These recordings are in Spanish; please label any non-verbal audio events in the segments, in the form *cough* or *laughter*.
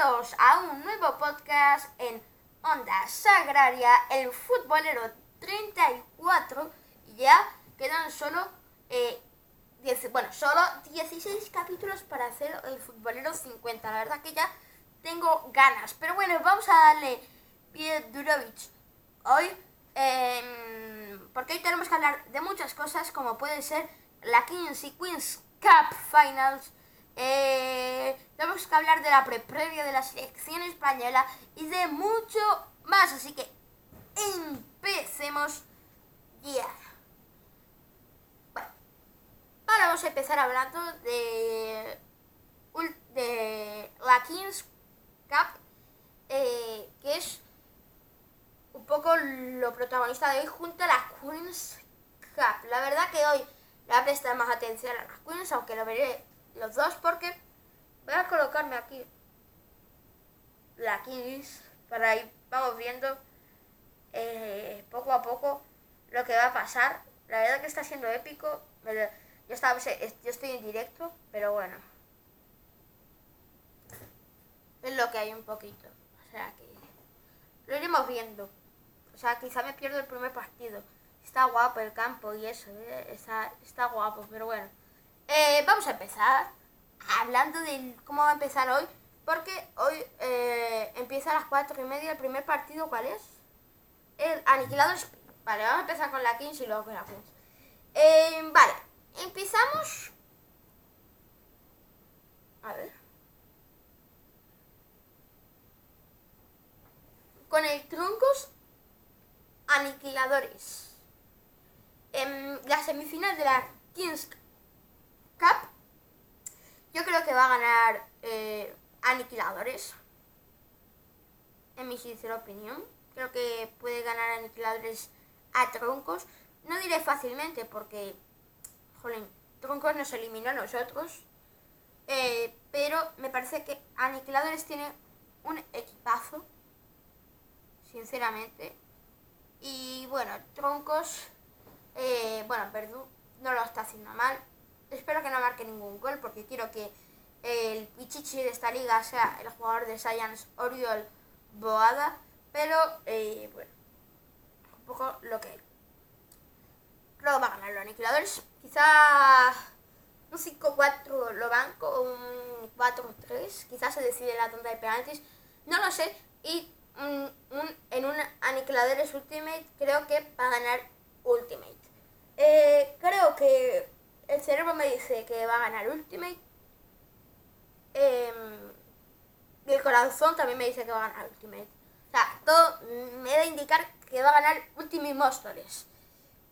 a un nuevo podcast en Onda Sagraria, el futbolero 34. Ya quedan solo, eh, bueno, solo 16 capítulos para hacer el futbolero 50. La verdad que ya tengo ganas. Pero bueno, vamos a darle pie Durovich hoy. Em, porque hoy tenemos que hablar de muchas cosas, como puede ser la Kings y Queens Cup Finals eh, tenemos que hablar de la pre-previa de la selección española y de mucho más. Así que empecemos ya. Bueno, ahora vamos a empezar hablando de, de la Kings Cup, eh, que es un poco lo protagonista de hoy junto a la Queens Cup. La verdad que hoy le voy a prestar más atención a las Queens, aunque lo veré los dos porque voy a colocarme aquí la Kings para ir, vamos viendo eh, poco a poco lo que va a pasar. La verdad que está siendo épico. Yo, estaba, yo estoy en directo, pero bueno. Es lo que hay un poquito. O sea que lo iremos viendo. O sea, quizá me pierdo el primer partido. Está guapo el campo y eso, ¿eh? está, está guapo, pero bueno. Eh, vamos a empezar hablando de cómo va a empezar hoy, porque hoy eh, empieza a las 4 y media el primer partido, ¿cuál es? El Aniquilador Vale, vamos a empezar con la Kings y luego con la Kings. Eh, vale, empezamos... A ver. Con el Troncos Aniquiladores. En la semifinal de la Kings Cup, yo creo que va a ganar eh, Aniquiladores. En mi sincera opinión. Creo que puede ganar Aniquiladores a Troncos. No diré fácilmente porque, jolín, Troncos nos eliminó a nosotros. Eh, pero me parece que Aniquiladores tiene un equipazo. Sinceramente. Y bueno, Troncos, eh, bueno, Verdú no lo está haciendo mal. Espero que no marque ningún gol porque quiero que el pichichi de esta liga sea el jugador de Science Oriol Boada. Pero, eh, bueno, un poco lo que que va a ganar los aniquiladores. Quizá un 5-4 lo banco, un 4-3. Quizás se decide la tonta de penaltis. No lo sé. Y en un aniquiladores Ultimate creo que va a ganar Ultimate. Eh, creo que el cerebro me dice que va a ganar Ultimate. Eh, y el corazón también me dice que va a ganar Ultimate. O sea, todo me da a indicar que va a ganar Ultimate Monsters.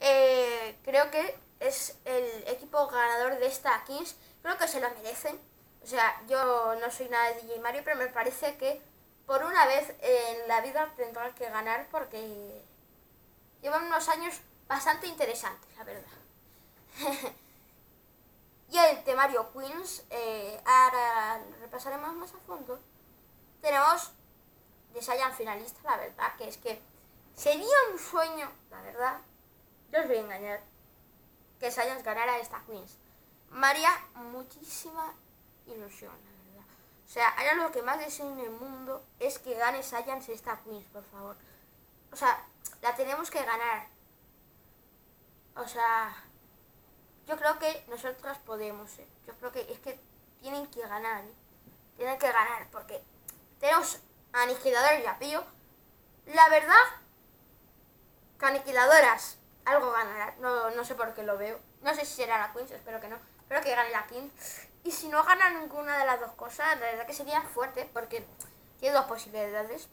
Eh, creo que es el equipo ganador de esta Kings. Creo que se lo merecen. O sea, yo no soy nada de DJ Mario, pero me parece que por una vez en la vida tendrán que ganar porque llevan unos años bastante interesantes, la verdad. *laughs* Y el temario Queens, eh, ahora repasaremos más a fondo. Tenemos de Saiyan finalista, la verdad, que es que sería un sueño, la verdad, no os voy a engañar, que Saiyan ganara esta Queens. María, muchísima ilusión, la verdad. O sea, ahora lo que más deseo en el mundo es que gane Saiyans esta Queens, por favor. O sea, la tenemos que ganar. O sea, creo que nosotras podemos, ¿eh? Yo creo que es que tienen que ganar, ¿eh? Tienen que ganar, porque tenemos aniquiladores y apillo. La verdad, que aniquiladoras algo ganará. No, no sé por qué lo veo. No sé si será la Queens, espero que no. Espero que gane la King. Y si no gana ninguna de las dos cosas, la verdad que sería fuerte, porque tiene dos posibilidades.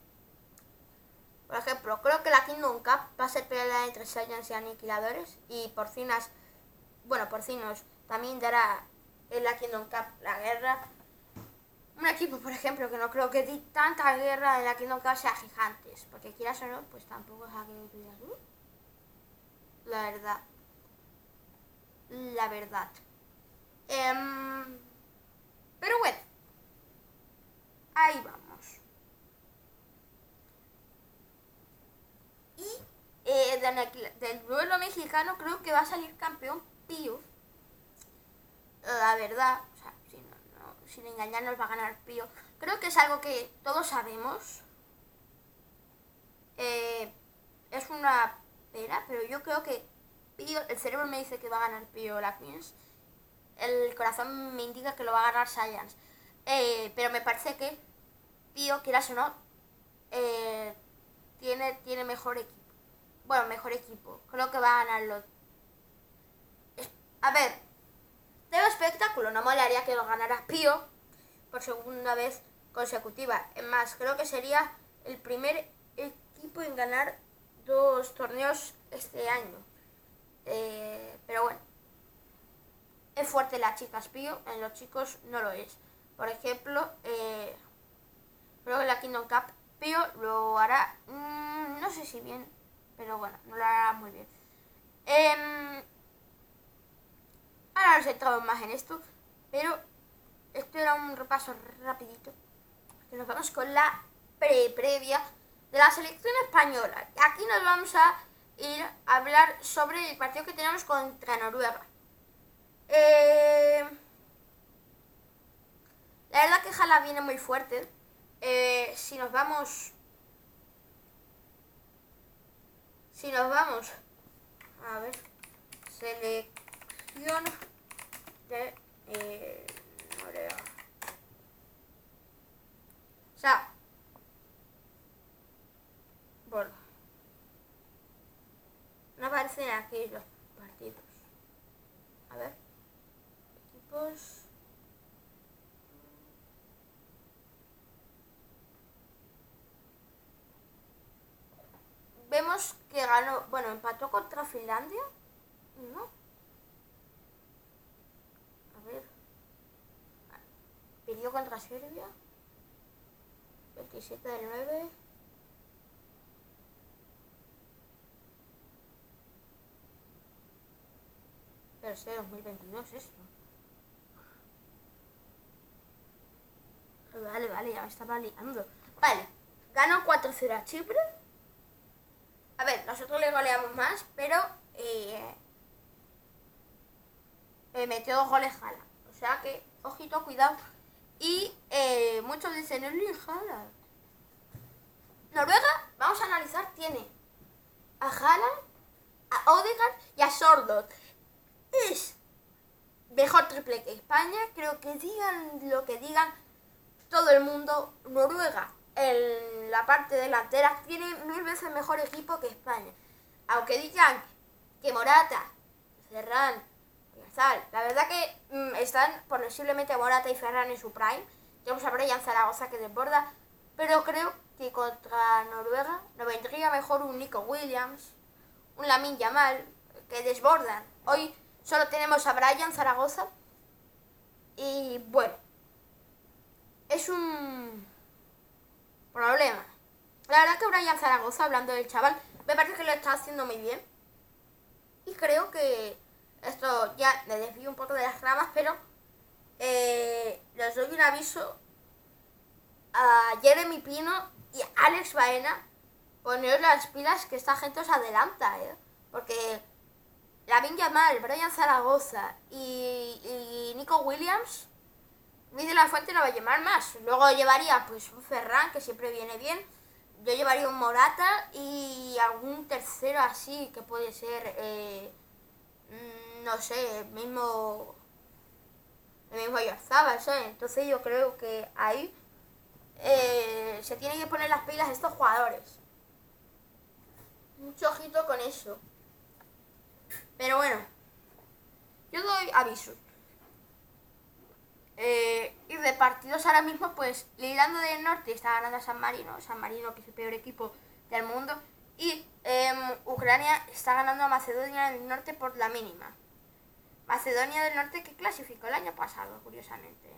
Por ejemplo, creo que la Kingdom Cup va a ser pelea entre Saiyans y Aniquiladores. Y Porcinas bueno, Porcinos también dará en la Kingdom Cup la guerra. Un equipo, por ejemplo, que no creo que di tanta guerra en la Kingdom Cup sea Gigantes, porque quieras o no, pues tampoco es aquello que digas, uh, la verdad. La verdad. Em, pero bueno, ahí vamos. Y eh, del duelo mexicano creo que va a salir campeón tío, la verdad, o sea, sin engañarnos va a ganar Pío. Creo que es algo que todos sabemos. Eh, es una pena, pero yo creo que Pío, el cerebro me dice que va a ganar Pío la Queens. El corazón me indica que lo va a ganar Science. Eh, pero me parece que Pío, quieras o no, eh, tiene, tiene mejor equipo. Bueno, mejor equipo. Creo que va a ganarlo. A ver, tengo espectáculo. No molaría que lo ganara Pío por segunda vez consecutiva. Es más, creo que sería el primer equipo en ganar dos torneos este año. Eh, pero bueno, es fuerte la chicas Pío, en los chicos no lo es. Por ejemplo, eh, creo que la Kingdom Cup Pío lo hará, mm, no sé si bien, pero bueno, no lo hará muy bien. Eh, ahora nos centramos más en esto, pero esto era un repaso rapidito. Nos vamos con la pre-previa de la selección española. Aquí nos vamos a ir a hablar sobre el partido que tenemos contra Noruega. Eh, la verdad que Jala viene muy fuerte. Eh, si nos vamos... Si nos vamos... A ver. De eh. No aparecen aquí los partidos. A ver. Equipos... vemos que ganó, bueno, empató contra Finlandia, ¿no? A ver. Perdió contra Serbia. 27 del 9. Pero es de 2022 esto. Vale, vale, ya me estaba liando. Vale, ganó 4-0 a Chipre. A ver, nosotros le goleamos más, pero eh, eh, metió dos goles Jala. O sea que, ojito, cuidado. Y eh, muchos dicen, Jala. Noruega, vamos a analizar, tiene a Jala, a Odegaard y a Sordot. Es mejor triple que España. Creo que digan lo que digan todo el mundo. Noruega en la parte delantera tiene mil veces mejor equipo que España. Aunque digan que Morata, Ferran, la verdad que mm, están posiblemente Morata y Ferran en su prime. Tenemos a Brian Zaragoza que desborda, pero creo que contra Noruega nos vendría mejor un Nico Williams, un Lamin Yamal, que desbordan. Hoy solo tenemos a Brian Zaragoza y bueno, es un problema. La verdad que Brian Zaragoza, hablando del chaval, me parece que lo está haciendo muy bien. Y creo que esto ya me desvío un poco de las ramas, pero eh, les doy un aviso a Jeremy Pino y Alex Baena. Poneros las pilas que esta gente os adelanta, ¿eh? Porque Lamin Yamal, Brian Zaragoza y, Nico Williams de la Fuente no va a llevar más. Luego llevaría pues un Ferran, que siempre viene bien. Yo llevaría un Morata y algún tercero así, que puede ser, eh, mm, no sé, el mismo, el mismo Yorzabal, ¿sabes? Entonces yo creo que ahí eh, se tienen que poner las pilas estos jugadores. Mucho ojito con eso. Pero bueno, yo doy aviso. Eh, y de partidos ahora mismo, pues Irlanda del Norte está ganando a San Marino, San Marino que es el peor equipo del mundo, y em, Ucrania está ganando a Macedonia del Norte por la mínima. Macedonia del Norte que clasificó el año pasado, curiosamente.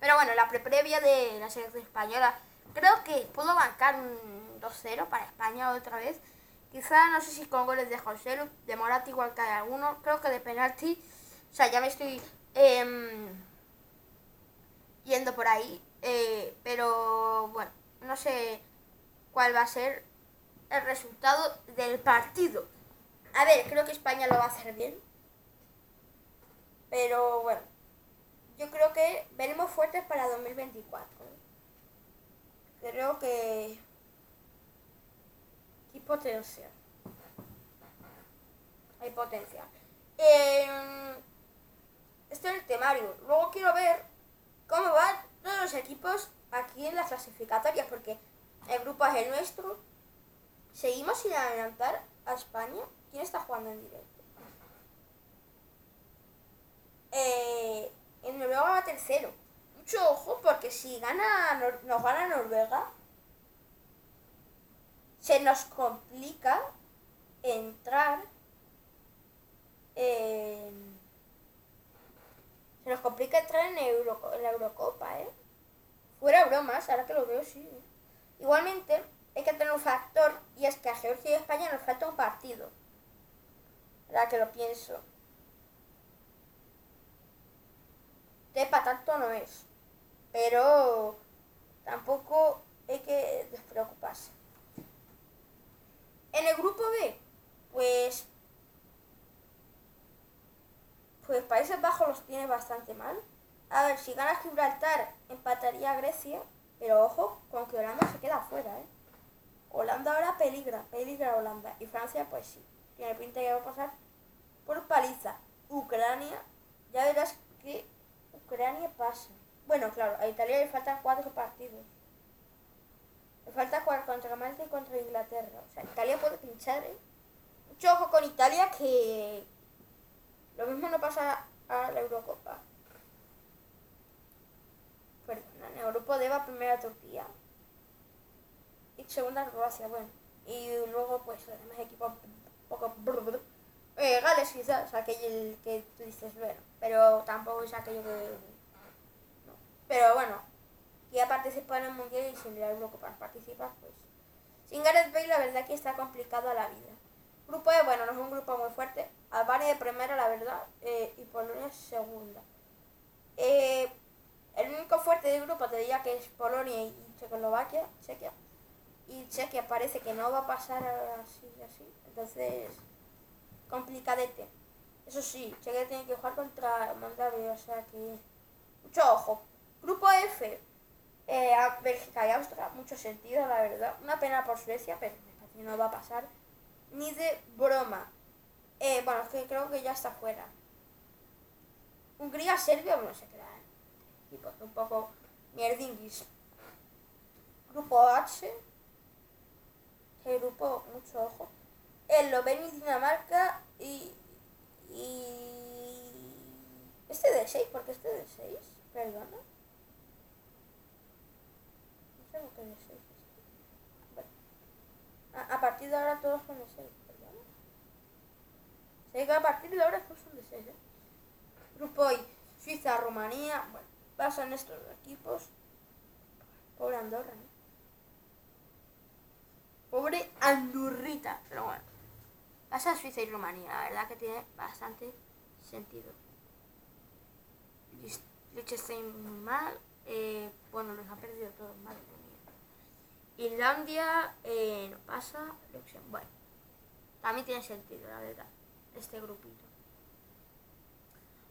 Pero bueno, la pre previa de la selección española, creo que pudo bancar un 2-0 para España otra vez. Quizá, no sé si con goles de José, de Morata igual que alguno, creo que de penalti. O sea, ya me estoy... Eh, yendo por ahí. Eh, pero bueno, no sé cuál va a ser el resultado del partido. A ver, creo que España lo va a hacer bien. Pero bueno, yo creo que venimos fuertes para 2024. Creo que... Hay potencial. Hay potencial. Eh, esto es el temario. Luego quiero ver cómo van todos los equipos aquí en las clasificatorias, porque el grupo es el nuestro. Seguimos sin adelantar a España. ¿Quién está jugando en directo? Eh, en Noruega va tercero. Mucho ojo, porque si gana nos gana Noruega, se nos complica entrar en... Se nos complica entrar en, en la Eurocopa, ¿eh? Fuera bromas, ahora que lo veo, sí. Igualmente, hay que tener un factor, y es que a Georgia y España nos falta un partido. Ahora que lo pienso. Para tanto no es. Pero tampoco hay que despreocuparse. En el grupo B, pues. Pues Países Bajos los tiene bastante mal. A ver, si gana Gibraltar, empataría a Grecia. Pero ojo, con que Holanda se queda afuera, ¿eh? Holanda ahora peligra, peligra Holanda. Y Francia, pues sí, tiene pinta que va a pasar por paliza. Ucrania, ya verás que Ucrania pasa. Bueno, claro, a Italia le faltan cuatro partidos. Le falta jugar contra Malta y contra Inglaterra. O sea, Italia puede pinchar, ¿eh? Mucho ojo con Italia que lo mismo no pasa a la Eurocopa. Perdona, en el grupo D primera Turquía. Y segunda Croacia, bueno. Y luego pues los demás equipos poco... Eh, Gales quizás, aquel que tú dices, bueno, pero tampoco es aquello que... No. Pero bueno, ya participar en el Mundial y sin la Eurocopa participar, pues... Sin Gareth Bale la verdad que está complicado la vida. Grupo E, bueno, no es un grupo muy fuerte. Albania de primera, la verdad, eh, y Polonia segunda. Eh, el único fuerte del grupo te diría que es Polonia y Checoslovaquia, Chequia. Y Chequia parece que no va a pasar así, así. Entonces complicadete. Eso sí, Chequia tiene que jugar contra Moldavia, o sea que... Mucho ojo. Grupo F, eh, Bélgica y Austria, mucho sentido, la verdad. Una pena por Suecia, pero no va a pasar. Ni de broma. Eh, bueno, es que creo que ya está fuera. Hungría, Serbia, bueno, se queda. ¿eh? un poco mierdinguis. Grupo H. Que grupo, mucho ojo. Eslovenia y Dinamarca y, y... Este de 6, ¿por qué este de 6? Perdona. No sé por de 6 bueno. a, a, partir de ahora todos son de 6, perdona. Sé que a partir de ahora todos son de 6, ¿eh? Grupo I, Suiza, Rumanía, bueno, pasan estos equipos. Pobre Andorra, ¿no? Pobre Andurrita, pero bueno. Pasa a Suiza y Rumanía, la verdad que tiene bastante sentido. Liechtenstein muy mal. Eh, bueno, los ha perdido todos, madre mía. Irlandia eh, no pasa. Bueno, también tiene sentido, la verdad, este grupito.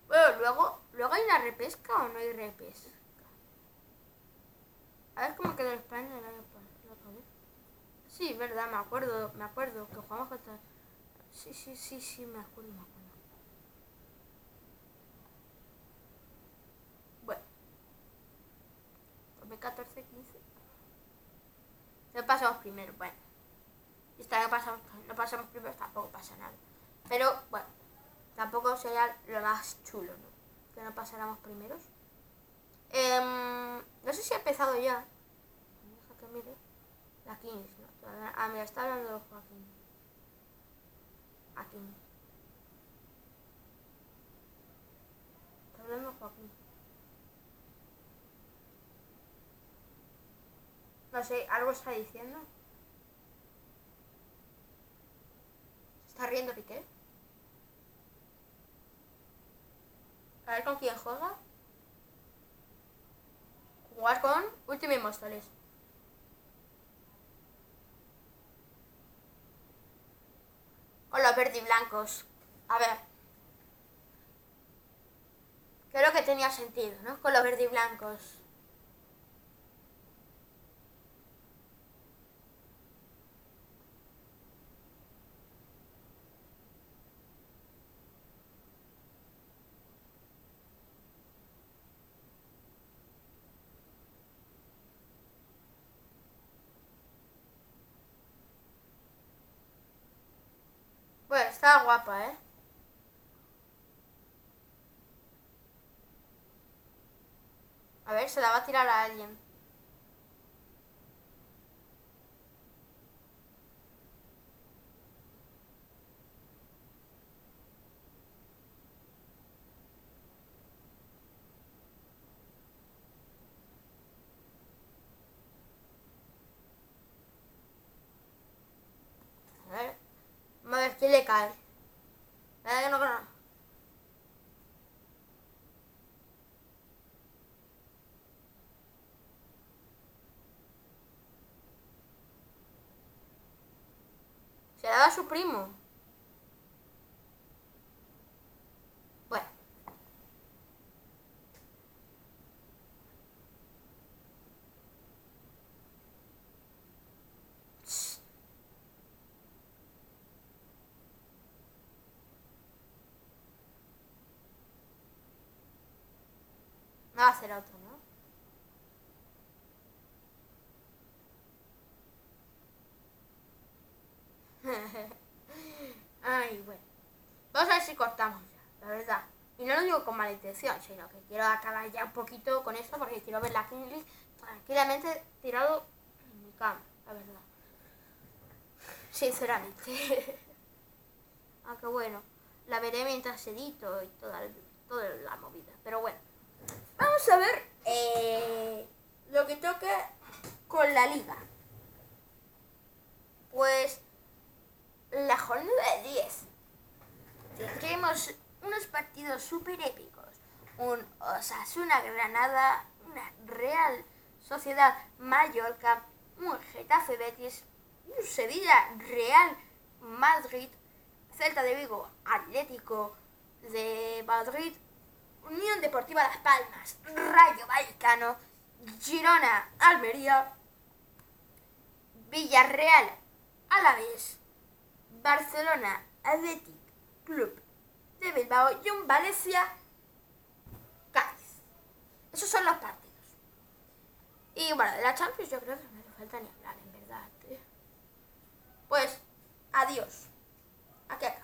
Bueno, luego, luego hay una repesca o no hay repesca. A ver cómo quedó España el año pasado. Sí, verdad, me acuerdo, me acuerdo que jugamos contra Sí, sí, sí, sí, me acuerdo, me acuerdo. Bueno. 2014, 15. No pasamos primero, bueno. Esta no pasamos, no pasamos primero, tampoco pasa nada. Pero, bueno, tampoco sería lo más chulo, ¿no? Que no pasáramos primeros. Eh, no sé si ha empezado ya. Deja que mire. La 15, ¿no? Ah, mira, está hablando de Joaquín. Aquí. Está hablando Joaquín. No sé, algo está diciendo. está riendo Piqué? A ver con quién juega. Jugar con Ultimate Móstoles. Con los verdes y blancos. A ver. Creo que tenía sentido, ¿no? Con los verdes y blancos. Bueno, está guapa, ¿eh? A ver, se la va a tirar a alguien. A ver, vamos a ver quién le cae. Verdad que su primo. Bueno. No va a hacer otro, ¿no? *laughs* Ay, bueno. Vamos a ver si cortamos ya, la verdad. Y no lo digo con mala intención, sino que quiero acabar ya un poquito con esto porque quiero ver la King League tranquilamente tirado en mi cama, la verdad. Sinceramente. *laughs* Aunque bueno, la veré mientras edito y toda, toda la movida. Pero bueno, vamos a ver eh, lo que toque con la liga. Pues la jornada de 10 tendremos unos partidos súper épicos. Un Osasuna Granada, una Real Sociedad Mallorca, un Getafe Betis, un Sevilla Real Madrid, Celta de Vigo Atlético de Madrid, Unión Deportiva Las Palmas, Rayo Vallecano, Girona Almería, Villarreal Alavés, Barcelona Athletic Club de Bilbao y un Valencia Cádiz. Esos son los partidos. Y bueno, de la Champions yo creo que no hace falta ni hablar, en verdad. ¿eh? Pues, adiós. Aquí acá.